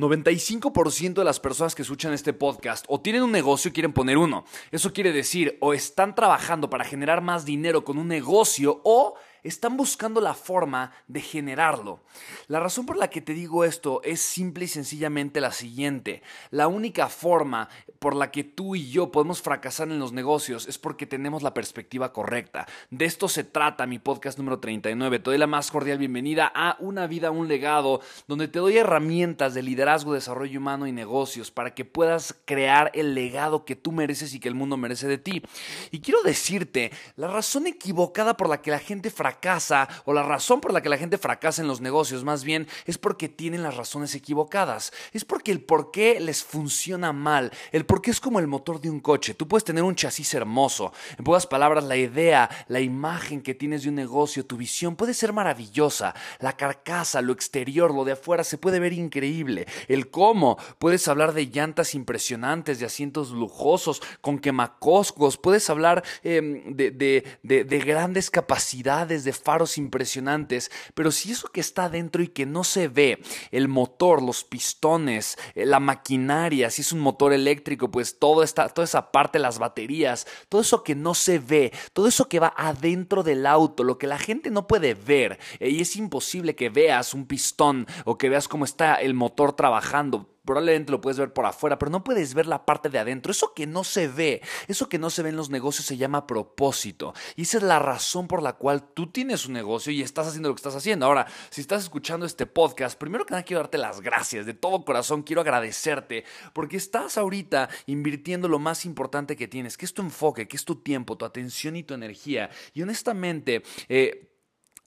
95% de las personas que escuchan este podcast o tienen un negocio quieren poner uno. Eso quiere decir o están trabajando para generar más dinero con un negocio o están buscando la forma de generarlo. La razón por la que te digo esto es simple y sencillamente la siguiente. La única forma por la que tú y yo podemos fracasar en los negocios es porque tenemos la perspectiva correcta. De esto se trata mi podcast número 39. Te doy la más cordial bienvenida a Una vida, un legado, donde te doy herramientas de liderazgo, desarrollo humano y negocios para que puedas crear el legado que tú mereces y que el mundo merece de ti. Y quiero decirte, la razón equivocada por la que la gente fracasa fracasa o la razón por la que la gente fracasa en los negocios más bien es porque tienen las razones equivocadas. Es porque el por qué les funciona mal. El por qué es como el motor de un coche. Tú puedes tener un chasis hermoso. En pocas palabras, la idea, la imagen que tienes de un negocio, tu visión puede ser maravillosa. La carcasa, lo exterior, lo de afuera se puede ver increíble. El cómo, puedes hablar de llantas impresionantes, de asientos lujosos, con quemacoscos. Puedes hablar em, de, de grandes capacidades de faros impresionantes, pero si eso que está dentro y que no se ve, el motor, los pistones, eh, la maquinaria, si es un motor eléctrico, pues todo esta, toda esa parte, las baterías, todo eso que no se ve, todo eso que va adentro del auto, lo que la gente no puede ver, eh, y es imposible que veas un pistón o que veas cómo está el motor trabajando probablemente lo puedes ver por afuera, pero no puedes ver la parte de adentro. Eso que no se ve, eso que no se ve en los negocios se llama propósito. Y esa es la razón por la cual tú tienes un negocio y estás haciendo lo que estás haciendo. Ahora, si estás escuchando este podcast, primero que nada quiero darte las gracias. De todo corazón quiero agradecerte porque estás ahorita invirtiendo lo más importante que tienes, que es tu enfoque, que es tu tiempo, tu atención y tu energía. Y honestamente, eh,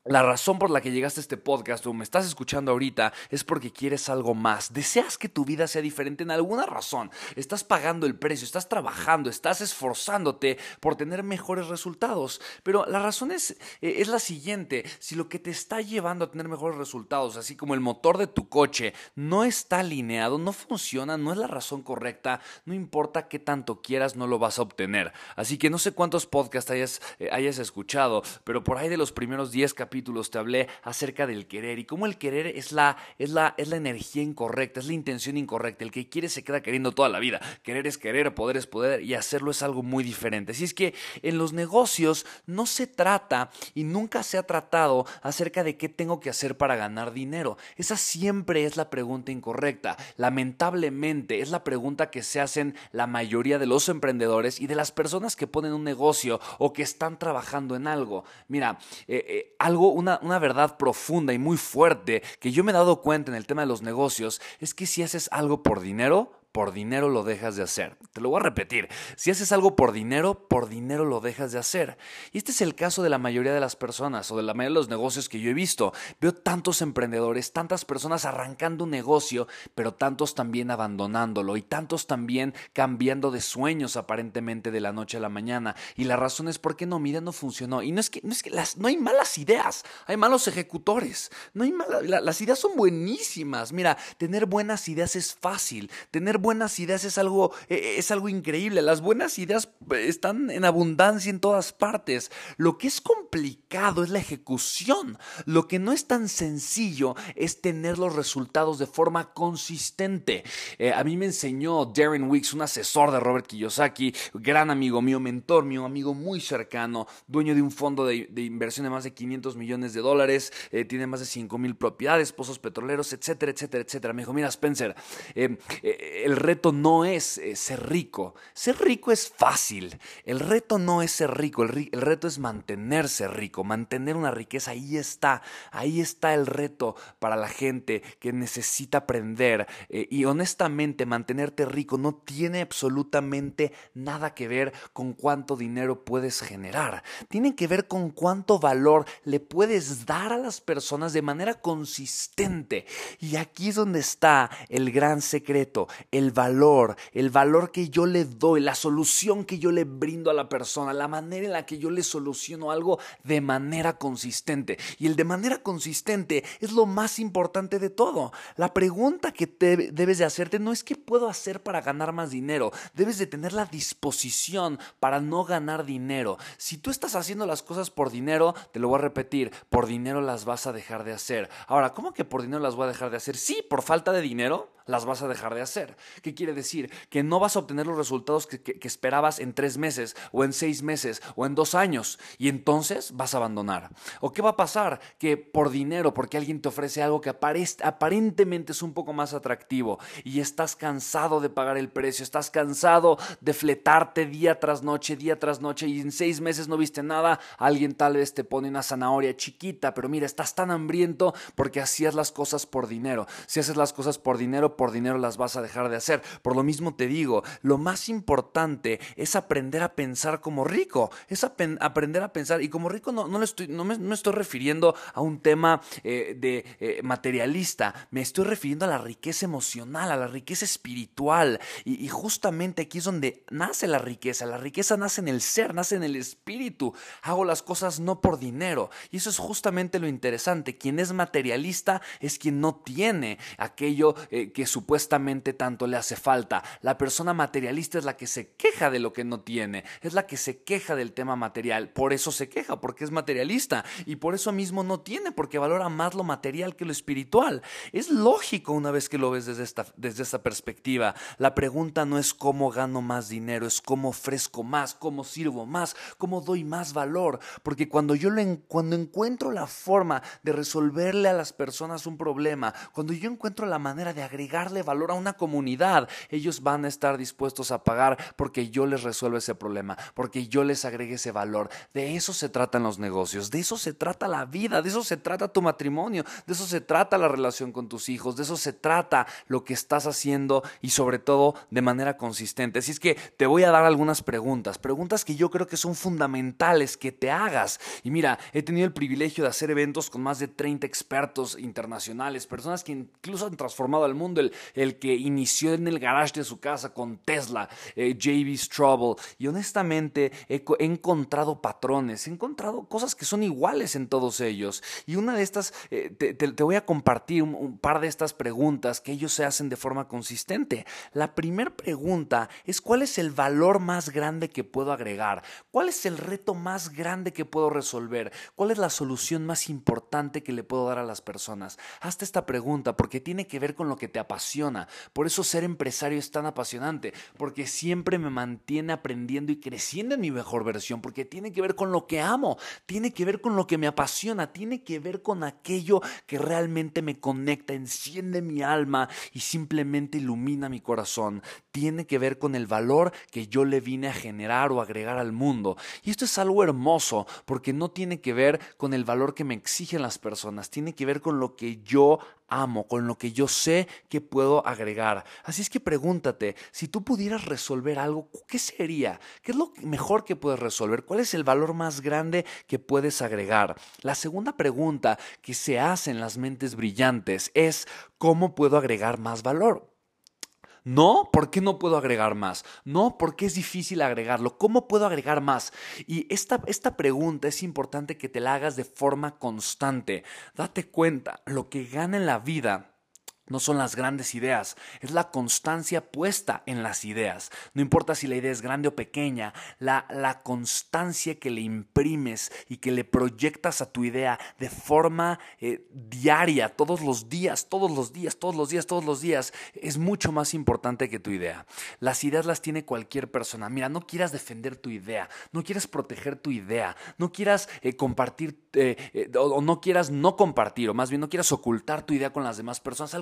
la razón por la que llegaste a este podcast o me estás escuchando ahorita es porque quieres algo más. Deseas que tu vida sea diferente en alguna razón. Estás pagando el precio, estás trabajando, estás esforzándote por tener mejores resultados. Pero la razón es, eh, es la siguiente. Si lo que te está llevando a tener mejores resultados, así como el motor de tu coche, no está alineado, no funciona, no es la razón correcta, no importa qué tanto quieras, no lo vas a obtener. Así que no sé cuántos podcasts hayas, eh, hayas escuchado, pero por ahí de los primeros 10 capítulos, capítulos te hablé acerca del querer y cómo el querer es la, es, la, es la energía incorrecta, es la intención incorrecta. El que quiere se queda queriendo toda la vida. Querer es querer, poder es poder y hacerlo es algo muy diferente. Así es que en los negocios no se trata y nunca se ha tratado acerca de qué tengo que hacer para ganar dinero. Esa siempre es la pregunta incorrecta. Lamentablemente es la pregunta que se hacen la mayoría de los emprendedores y de las personas que ponen un negocio o que están trabajando en algo. Mira, eh, eh, algo una, una verdad profunda y muy fuerte que yo me he dado cuenta en el tema de los negocios es que si haces algo por dinero, por dinero lo dejas de hacer. Te lo voy a repetir. Si haces algo por dinero, por dinero lo dejas de hacer. Y este es el caso de la mayoría de las personas o de la mayoría de los negocios que yo he visto. Veo tantos emprendedores, tantas personas arrancando un negocio, pero tantos también abandonándolo y tantos también cambiando de sueños aparentemente de la noche a la mañana. Y la razón es porque no, mira, no funcionó. Y no es que, no, es que las, no hay malas ideas, hay malos ejecutores. No hay las ideas son buenísimas. Mira, tener buenas ideas es fácil. Tener buenas ideas es algo, eh, es algo increíble. Las buenas ideas eh, están en abundancia en todas partes. Lo que es complicado es la ejecución. Lo que no es tan sencillo es tener los resultados de forma consistente. Eh, a mí me enseñó Darren Weeks, un asesor de Robert Kiyosaki, gran amigo mío, mentor mío, amigo muy cercano, dueño de un fondo de, inversión de más de 500 millones de dólares, tiene más de 5 mil propiedades, pozos petroleros, etcétera, etcétera, etcétera. Me dijo, mira Spencer, el reto no es eh, ser rico. Ser rico es fácil. El reto no es ser rico. El, reto es mantenerse rico. Mantener una riqueza. Ahí está. Ahí está el reto para la gente que necesita aprender. Eh, y honestamente, mantenerte rico no tiene absolutamente nada que ver con cuánto dinero puedes generar. Tiene que ver con cuánto valor le puedes dar a las personas de manera consistente. Y aquí es donde está el gran secreto el valor, el valor que yo le doy, la solución que yo le brindo a la persona, la manera en la que yo le soluciono algo de manera consistente. Y el de manera consistente es lo más importante de todo. La pregunta que te debes de hacerte no es qué puedo hacer para ganar más dinero, debes de tener la disposición para no ganar dinero. Si tú estás haciendo las cosas por dinero, te lo voy a repetir, por dinero las vas a dejar de hacer. Ahora, ¿cómo que por dinero las voy a dejar de hacer? Sí, por falta de dinero las vas a dejar de hacer. ¿Qué quiere decir? Que no vas a obtener los resultados que, esperabas en tres meses, o en seis meses, o en dos años, y entonces vas a abandonar. ¿O qué va a pasar? Que por dinero, porque alguien te ofrece algo que aparentemente es un poco más atractivo, y estás cansado de pagar el precio, estás cansado de fletarte día tras noche, día tras noche, y en seis meses no viste nada, alguien tal vez te pone una zanahoria chiquita, pero mira, estás tan hambriento porque hacías las cosas por dinero. Si haces las cosas por dinero, por dinero las vas a dejar de hacer. Por lo mismo te digo, lo más importante es aprender a pensar como rico, es aprender a pensar, y como rico no, no, estoy, no, me, estoy refiriendo a un tema eh, de eh, materialista, me estoy refiriendo a la riqueza emocional, a la riqueza espiritual, y, y justamente aquí es donde nace la riqueza, la riqueza nace en el ser, nace en el espíritu, hago las cosas no por dinero, y eso es justamente lo interesante, quien es materialista es quien no tiene aquello eh, que supuestamente tanto le hace falta. La persona materialista es la que se queja de lo que no tiene, es la que se queja del tema material. Por eso se queja, porque es materialista y por eso mismo no tiene, porque valora más lo material que lo espiritual. Es lógico una vez que lo ves desde esta, desde perspectiva. La pregunta no es cómo gano más dinero, es cómo ofrezco más, cómo sirvo más, cómo doy más valor. Porque cuando yo lo cuando encuentro la forma de resolverle a las personas un problema, cuando yo encuentro la manera de agregar darle valor a una comunidad. Ellos van a estar dispuestos a pagar porque yo les resuelvo ese problema, porque yo les agregue ese valor. De eso se tratan los negocios, de eso se trata la vida, de eso se trata tu matrimonio, de eso se trata la relación con tus hijos, de eso se trata lo que estás haciendo y sobre todo de manera consistente. Así es que te voy a dar algunas preguntas, preguntas que yo creo que son fundamentales que te hagas. Y mira, he tenido el privilegio de hacer eventos con más de 30 expertos internacionales, personas que incluso han transformado al mundo el, que inició en el garage de su casa con Tesla, eh, JB Trouble. Y honestamente he, encontrado patrones, he encontrado cosas que son iguales en todos ellos. Y una de estas, eh, te, voy a compartir un, par de estas preguntas que ellos se hacen de forma consistente. La primera pregunta es cuál es el valor más grande que puedo agregar, cuál es el reto más grande que puedo resolver, cuál es la solución más importante que le puedo dar a las personas. Hazte esta pregunta porque tiene que ver con lo que te apasiona. Por eso ser empresario es tan apasionante, porque siempre me mantiene aprendiendo y creciendo en mi mejor versión, porque tiene que ver con lo que amo, tiene que ver con lo que me apasiona, tiene que ver con aquello que realmente me conecta, enciende mi alma y simplemente ilumina mi corazón. Tiene que ver con el valor que yo le vine a generar o agregar al mundo. Y esto es algo hermoso, porque no tiene que ver con el valor que me exigen las personas, tiene que ver con lo que yo amo, con lo que yo sé que puedo agregar. Así es que pregúntate, si tú pudieras resolver algo, ¿qué sería? ¿Qué es lo mejor que puedes resolver? ¿Cuál es el valor más grande que puedes agregar? La segunda pregunta que se hace en las mentes brillantes es, ¿cómo puedo agregar más valor? No, ¿por qué no puedo agregar más? No, porque es difícil agregarlo. ¿Cómo puedo agregar más? Y esta, esta pregunta es importante que te la hagas de forma constante. Date cuenta, lo que gana en la vida no son las grandes ideas, es la constancia puesta en las ideas. No importa si la idea es grande o pequeña, la, la, constancia que le imprimes y que le proyectas a tu idea de forma eh, diaria, todos los días, todos los días, todos los días, todos los días, es mucho más importante que tu idea. Las ideas las tiene cualquier persona. Mira, no quieras defender tu idea, no quieras proteger tu idea, no quieras eh, compartir eh, o, no quieras no compartir, o más bien no quieras ocultar tu idea con las demás personas.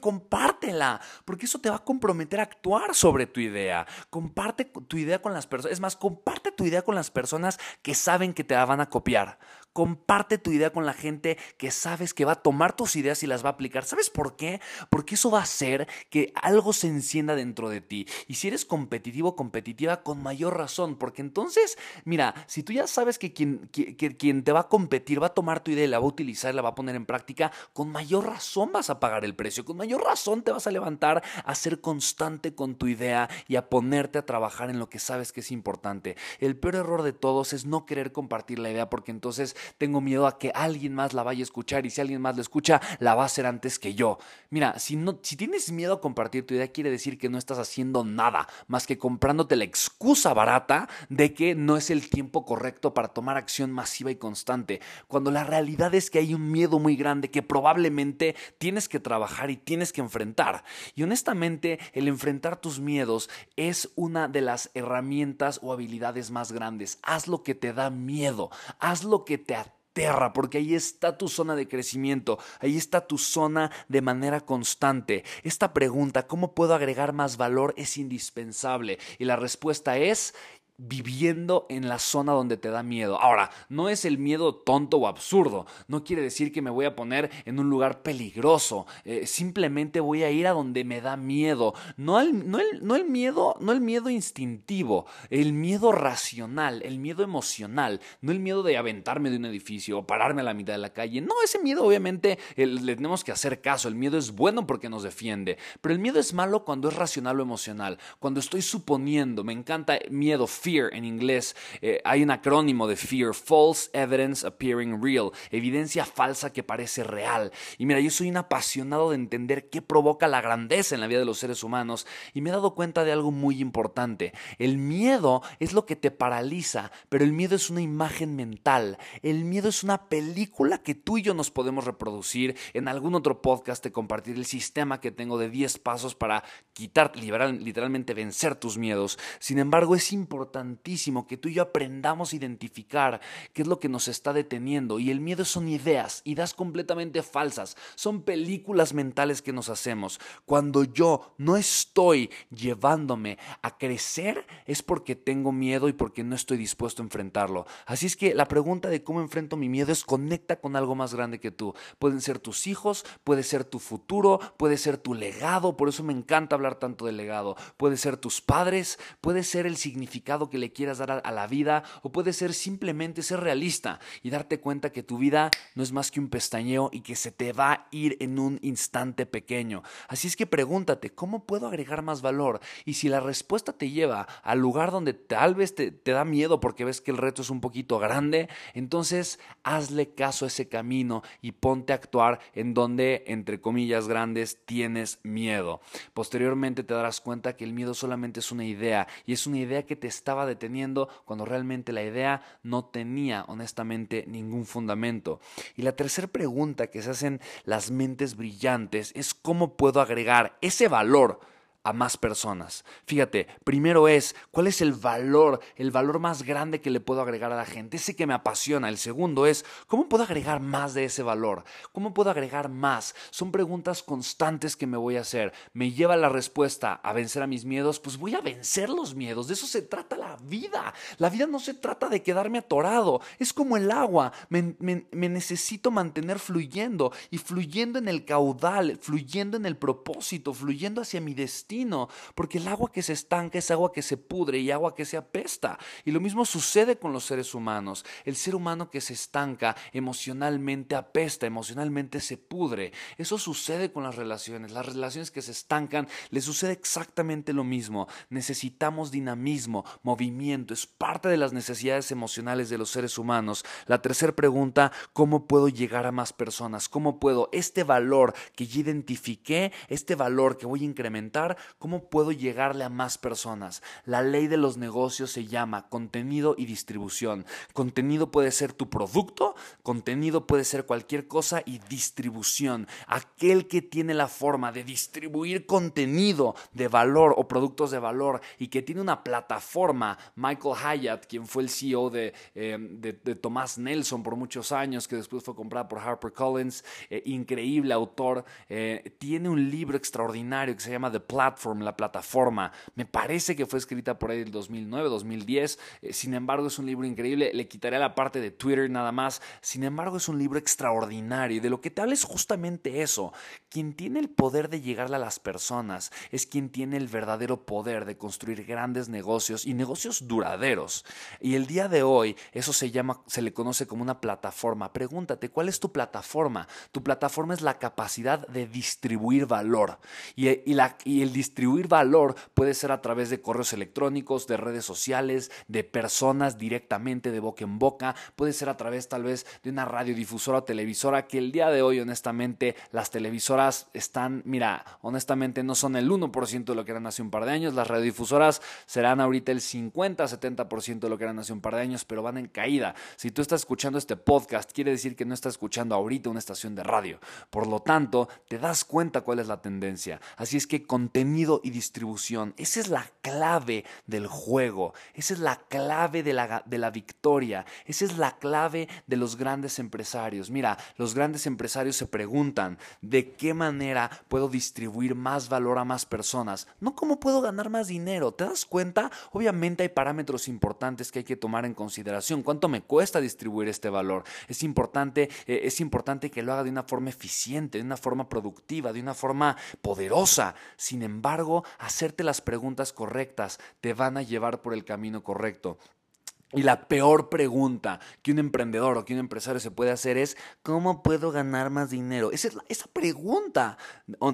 Compártela, porque eso te va a comprometer a actuar sobre tu idea. Comparte tu idea con las personas. Es más, comparte tu idea con las personas que saben que te la van a copiar. Comparte tu idea con la gente que sabes que va a tomar tus ideas y las va a aplicar. ¿Sabes por qué? Porque eso va a hacer que algo se encienda dentro de ti. Y si eres competitivo, competitiva, con mayor razón. Porque entonces, mira, si tú ya sabes que quien, que, quien te va a competir va a tomar tu idea y la va a utilizar la va a poner en práctica, con mayor razón vas a pagar el precio. Con mayor razón te vas a levantar a ser constante con tu idea y a ponerte a trabajar en lo que sabes que es importante. El peor error de todos es no querer compartir la idea porque entonces tengo miedo a que alguien más la vaya a escuchar y si alguien más la escucha, la va a hacer antes que yo. Mira, si, no, si tienes miedo a compartir tu idea, quiere decir que no estás haciendo nada más que comprándote la excusa barata de que no es el tiempo correcto para tomar acción masiva y constante, cuando la realidad es que hay un miedo muy grande que probablemente tienes que trabajar y tienes que enfrentar. Y honestamente, el enfrentar tus miedos es una de las herramientas o habilidades más grandes. Haz lo que te da miedo, haz lo que te aterra, porque ahí está tu zona de crecimiento, ahí está tu zona de manera constante. Esta pregunta, ¿cómo puedo agregar más valor? es indispensable. Y la respuesta es, viviendo en la zona donde te da miedo. Ahora, no es el miedo tonto o absurdo, no quiere decir que me voy a poner en un lugar peligroso, eh, simplemente voy a ir a donde me da miedo, no el, no, no el miedo, no el miedo instintivo, el miedo racional, el miedo emocional, no el miedo de aventarme de un edificio o pararme a la mitad de la calle, no, ese miedo obviamente le tenemos que hacer caso, el miedo es bueno porque nos defiende, pero el miedo es malo cuando es racional o emocional, cuando estoy suponiendo, me encanta miedo físico, en inglés. Eh, hay un acrónimo de fear, false evidence appearing real, evidencia falsa que parece real. Y mira, yo soy un apasionado de entender qué provoca la grandeza en la vida de los seres humanos y me he dado cuenta de algo muy importante. El miedo es lo que te paraliza, pero el miedo es una imagen mental. El miedo es una película que tú y yo nos podemos reproducir. En algún otro podcast te compartiré el sistema que tengo de 10 pasos para quitar, literalmente vencer tus miedos. Sin embargo, es importante que tú y yo aprendamos a identificar qué es lo que nos está deteniendo. Y el miedo son ideas, ideas completamente falsas, son películas mentales que nos hacemos. Cuando yo no estoy llevándome a crecer es porque tengo miedo y porque no estoy dispuesto a enfrentarlo. Así es que la pregunta de cómo enfrento mi miedo es conecta con algo más grande que tú. Pueden ser tus hijos, puede ser tu futuro, puede ser tu legado, por eso me encanta hablar tanto de legado. Puede ser tus padres, puede ser el significado que le quieras dar a la vida o puede ser simplemente ser realista y darte cuenta que tu vida no es más que un pestañeo y que se te va a ir en un instante pequeño. Así es que pregúntate, ¿cómo puedo agregar más valor? Y si la respuesta te lleva al lugar donde tal vez te, te da miedo porque ves que el reto es un poquito grande, entonces hazle caso a ese camino y ponte a actuar en donde, entre comillas grandes, tienes miedo. Posteriormente te darás cuenta que el miedo solamente es una idea y es una idea que te estaba deteniendo cuando realmente la idea no tenía honestamente ningún fundamento. Y la tercera pregunta que se hacen las mentes brillantes es cómo puedo agregar ese valor a más personas. Fíjate, primero es cuál es el valor, el valor más grande que le puedo agregar a la gente, ese que me apasiona. El segundo es cómo puedo agregar más de ese valor, cómo puedo agregar más. Son preguntas constantes que me voy a hacer. ¿Me lleva la respuesta a vencer a mis miedos? Pues voy a vencer los miedos. De eso se trata la vida. La vida no se trata de quedarme atorado. Es como el agua. Me, me necesito mantener fluyendo y fluyendo en el caudal, fluyendo en el propósito, fluyendo hacia mi destino porque el agua que se estanca es agua que se pudre y agua que se apesta. Y lo mismo sucede con los seres humanos. El ser humano que se estanca emocionalmente apesta, emocionalmente se pudre. Eso sucede con las relaciones. Las relaciones que se estancan, les sucede exactamente lo mismo. Necesitamos dinamismo, movimiento, es parte de las necesidades emocionales de los seres humanos. La tercera pregunta, ¿cómo puedo llegar a más personas? ¿Cómo puedo este valor que ya identifiqué, este valor que voy a incrementar, cómo puedo llegarle a más personas? La ley de los negocios se llama contenido y distribución. Contenido puede ser tu producto, contenido puede ser cualquier cosa y distribución. Aquel que tiene la forma de distribuir contenido de valor o productos de valor y que tiene una plataforma, Michael Hyatt, quien fue el CEO de, eh, de, Tomás Nelson por muchos años, que después fue comprada por HarperCollins, eh, increíble autor, eh, tiene un libro extraordinario que se llama The Platform, la plataforma. Me parece que fue escrita por ahí en 2009, 2010. sin embargo, es un libro increíble. Le quitaré la parte de Twitter nada más. Sin embargo, es un libro extraordinario y de lo que te habla es justamente eso. Quien tiene el poder de llegarle a las personas es quien tiene el verdadero poder de construir grandes negocios y negocios duraderos. Y el día de hoy eso se llama, se le conoce como una plataforma. Pregúntate, ¿cuál es tu plataforma? Tu plataforma es la capacidad de distribuir valor. Y, y el distribuir valor puede ser a través de correos electrónicos, de redes sociales, de personas directamente de boca en boca. Puede ser a través tal vez de una radiodifusora o televisora que el día de hoy honestamente las televisoras están, mira, honestamente no son el 1% de lo que eran hace un par de años. Las radiodifusoras serán ahorita el 50-70% de lo que eran hace un par de años, pero van en caída. Si tú estás escuchando este podcast, quiere decir que no estás escuchando ahorita una estación de radio. Por lo tanto, te das cuenta cuál es la tendencia. Así es que contenido y distribución, esa es la clave del juego. Esa es la clave de la, de la victoria. Esa es la clave de los grandes empresarios. Mira, los grandes empresarios se preguntan de qué manera puedo distribuir más valor a más personas, no cómo puedo ganar más dinero. ¿Te das cuenta? Obviamente hay parámetros importantes que hay que tomar en consideración. ¿Cuánto me cuesta distribuir este valor? Es importante, eh, es importante que lo haga de una forma eficiente, de una forma productiva, de una forma poderosa. Sin embargo, hacerte las preguntas correctas te van a llevar por el camino correcto. Y la peor pregunta que un emprendedor o que un empresario se puede hacer es, ¿cómo puedo ganar más dinero? Esa, es esa pregunta,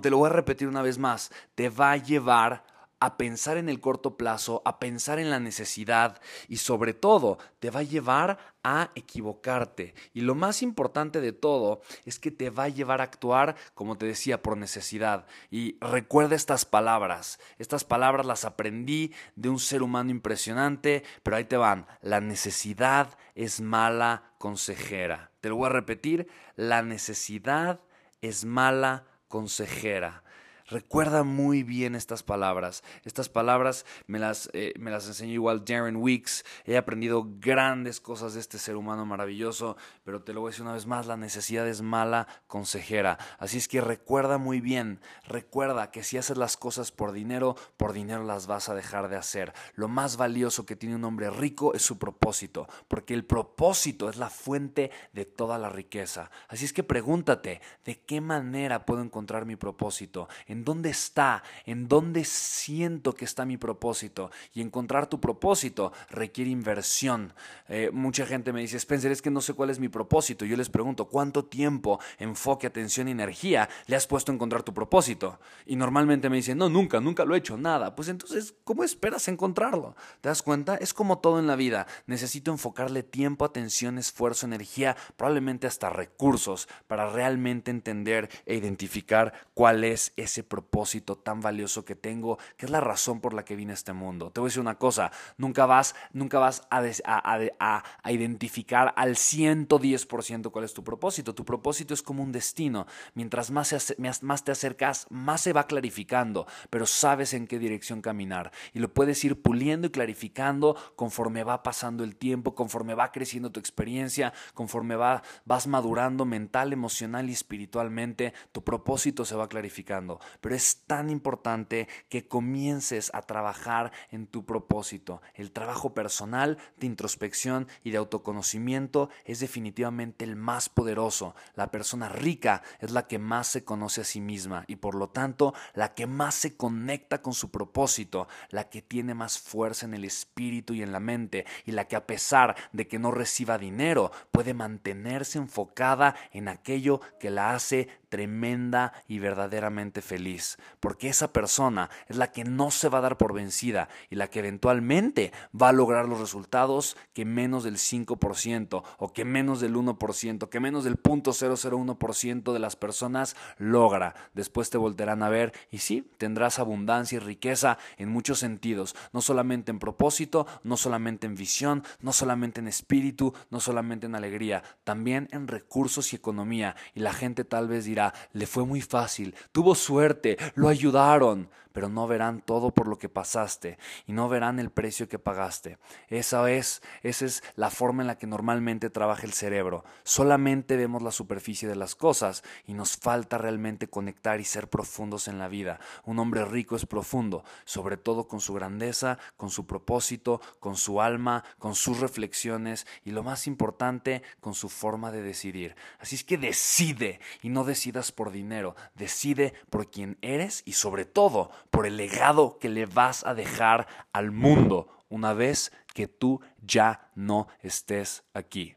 te lo voy a repetir una vez más, te va a llevar a pensar en el corto plazo, a pensar en la necesidad y sobre todo te va a llevar a equivocarte. Y lo más importante de todo es que te va a llevar a actuar, como te decía, por necesidad. Y recuerda estas palabras. Estas palabras las aprendí de un ser humano impresionante, pero ahí te van. La necesidad es mala consejera. Te lo voy a repetir. La necesidad es mala consejera. Recuerda muy bien estas palabras. Estas palabras me las, eh, me las enseñó igual Darren Weeks. He aprendido grandes cosas de este ser humano maravilloso, pero te lo voy a decir una vez más, la necesidad es mala consejera. Así es que recuerda muy bien, recuerda que si haces las cosas por dinero, por dinero las vas a dejar de hacer. Lo más valioso que tiene un hombre rico es su propósito, porque el propósito es la fuente de toda la riqueza. Así es que pregúntate, ¿de qué manera puedo encontrar mi propósito? Dónde está, en dónde siento que está mi propósito. Y encontrar tu propósito requiere inversión. Eh, mucha gente me dice, Spencer, es que no sé cuál es mi propósito. Yo les pregunto, ¿cuánto tiempo, enfoque, atención y energía le has puesto a encontrar tu propósito? Y normalmente me dicen, no, nunca, nunca lo he hecho, nada. Pues entonces, ¿cómo esperas encontrarlo? ¿Te das cuenta? Es como todo en la vida. Necesito enfocarle tiempo, atención, esfuerzo, energía, probablemente hasta recursos para realmente entender e identificar cuál es ese propósito tan valioso que tengo, que es la razón por la que vine a este mundo. Te voy a decir una cosa, nunca vas, nunca vas a, a, a, identificar al 110% cuál es tu propósito. Tu propósito es como un destino. Mientras más, más te acercas, más se va clarificando, pero sabes en qué dirección caminar. Y lo puedes ir puliendo y clarificando conforme va pasando el tiempo, conforme va creciendo tu experiencia, conforme va, vas madurando mental, emocional y espiritualmente, tu propósito se va clarificando. Pero es tan importante que comiences a trabajar en tu propósito. El trabajo personal de introspección y de autoconocimiento es definitivamente el más poderoso. La persona rica es la que más se conoce a sí misma y por lo tanto la que más se conecta con su propósito, la que tiene más fuerza en el espíritu y en la mente y la que a pesar de que no reciba dinero puede mantenerse enfocada en aquello que la hace tremenda y verdaderamente feliz, porque esa persona es la que no se va a dar por vencida y la que eventualmente va a lograr los resultados que menos del 5% o que menos del 1%, que menos del 0.001% de las personas logra. Después te volverán a ver y sí, tendrás abundancia y riqueza en muchos sentidos, no solamente en propósito, no solamente en visión, no solamente en espíritu, no solamente en alegría, también en recursos y economía. Y la gente tal vez dirá, le fue muy fácil, tuvo suerte, lo ayudaron, pero no verán todo por lo que pasaste y no verán el precio que pagaste. Esa es, esa es la forma en la que normalmente trabaja el cerebro. Solamente vemos la superficie de las cosas y nos falta realmente conectar y ser profundos en la vida. Un hombre rico es profundo, sobre todo con su grandeza, con su propósito, con su alma, con sus reflexiones y lo más importante, con su forma de decidir. Así es que decide y no decidas por dinero, decide por quién eres y sobre todo por el legado que le vas a dejar al mundo una vez que tú ya no estés aquí.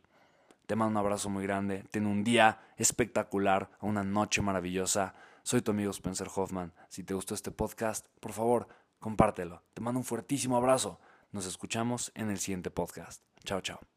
Te mando un abrazo muy grande, ten un día espectacular, una noche maravillosa. Soy tu amigo Spencer Hoffman. Si te gustó este podcast, por favor, compártelo. Te mando un fuertísimo abrazo. Nos escuchamos en el siguiente podcast. Chao, chao.